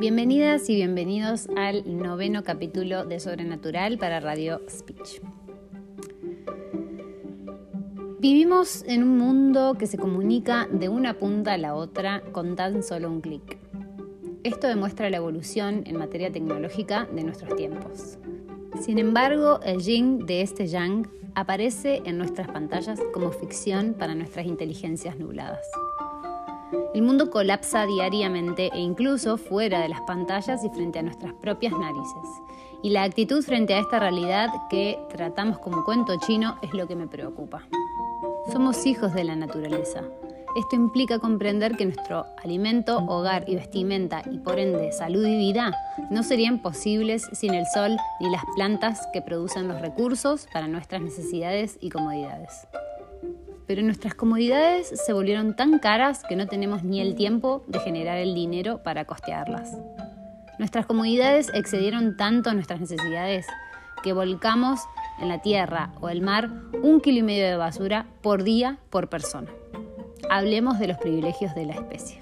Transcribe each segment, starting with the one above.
Bienvenidas y bienvenidos al noveno capítulo de Sobrenatural para Radio Speech. Vivimos en un mundo que se comunica de una punta a la otra con tan solo un clic. Esto demuestra la evolución en materia tecnológica de nuestros tiempos. Sin embargo, el yin de este yang aparece en nuestras pantallas como ficción para nuestras inteligencias nubladas. El mundo colapsa diariamente e incluso fuera de las pantallas y frente a nuestras propias narices. Y la actitud frente a esta realidad que tratamos como cuento chino es lo que me preocupa. Somos hijos de la naturaleza. Esto implica comprender que nuestro alimento, hogar y vestimenta, y por ende salud y vida, no serían posibles sin el sol ni las plantas que producen los recursos para nuestras necesidades y comodidades. Pero nuestras comodidades se volvieron tan caras que no tenemos ni el tiempo de generar el dinero para costearlas. Nuestras comodidades excedieron tanto nuestras necesidades que volcamos en la tierra o el mar un kilo y medio de basura por día por persona. Hablemos de los privilegios de la especie.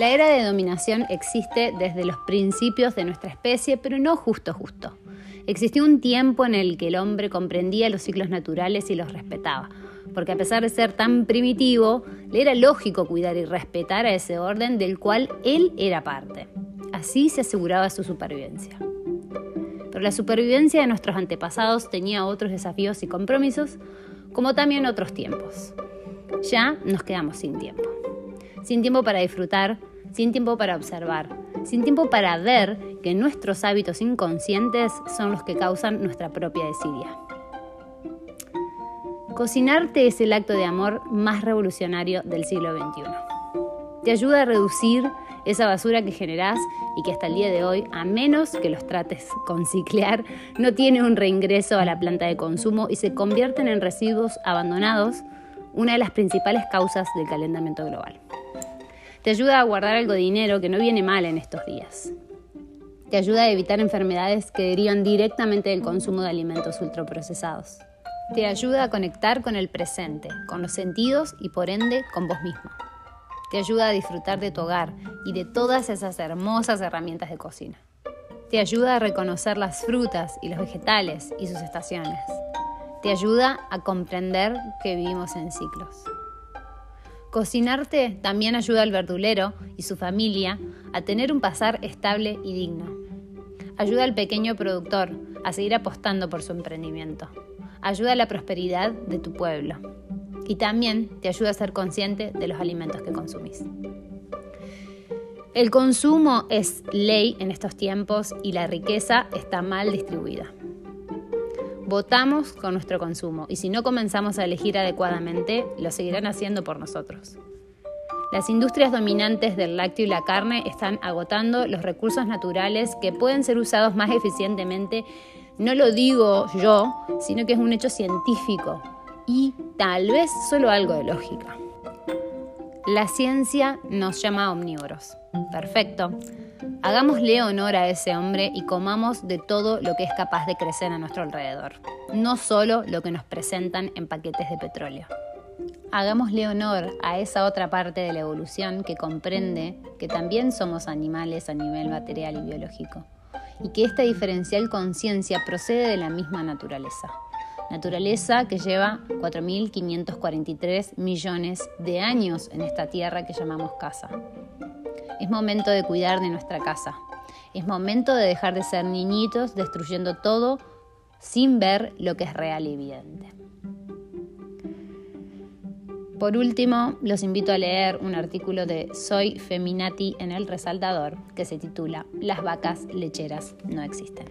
La era de dominación existe desde los principios de nuestra especie, pero no justo justo. Existió un tiempo en el que el hombre comprendía los ciclos naturales y los respetaba, porque a pesar de ser tan primitivo, le era lógico cuidar y respetar a ese orden del cual él era parte. Así se aseguraba su supervivencia pero la supervivencia de nuestros antepasados tenía otros desafíos y compromisos, como también otros tiempos. Ya nos quedamos sin tiempo. Sin tiempo para disfrutar, sin tiempo para observar, sin tiempo para ver que nuestros hábitos inconscientes son los que causan nuestra propia desidia. Cocinarte es el acto de amor más revolucionario del siglo XXI. Te ayuda a reducir esa basura que generás y que hasta el día de hoy, a menos que los trates con ciclear, no tiene un reingreso a la planta de consumo y se convierten en residuos abandonados, una de las principales causas del calentamiento global. Te ayuda a guardar algo de dinero que no viene mal en estos días. Te ayuda a evitar enfermedades que derivan directamente del consumo de alimentos ultraprocesados. Te ayuda a conectar con el presente, con los sentidos y por ende con vos mismo te ayuda a disfrutar de tu hogar y de todas esas hermosas herramientas de cocina. Te ayuda a reconocer las frutas y los vegetales y sus estaciones. Te ayuda a comprender que vivimos en ciclos. Cocinarte también ayuda al verdulero y su familia a tener un pasar estable y digno. Ayuda al pequeño productor a seguir apostando por su emprendimiento. Ayuda a la prosperidad de tu pueblo y también te ayuda a ser consciente de los alimentos que consumís. El consumo es ley en estos tiempos y la riqueza está mal distribuida. Votamos con nuestro consumo y si no comenzamos a elegir adecuadamente, lo seguirán haciendo por nosotros. Las industrias dominantes del lácteo y la carne están agotando los recursos naturales que pueden ser usados más eficientemente. No lo digo yo, sino que es un hecho científico y tal vez solo algo de lógica. La ciencia nos llama omnívoros. Perfecto. Hagámosle honor a ese hombre y comamos de todo lo que es capaz de crecer a nuestro alrededor, no solo lo que nos presentan en paquetes de petróleo. Hagámosle honor a esa otra parte de la evolución que comprende que también somos animales a nivel material y biológico, y que esta diferencial conciencia procede de la misma naturaleza naturaleza que lleva 4.543 millones de años en esta tierra que llamamos casa. Es momento de cuidar de nuestra casa. Es momento de dejar de ser niñitos destruyendo todo sin ver lo que es real y evidente. Por último, los invito a leer un artículo de Soy Feminati en El Resaltador que se titula Las vacas lecheras no existen.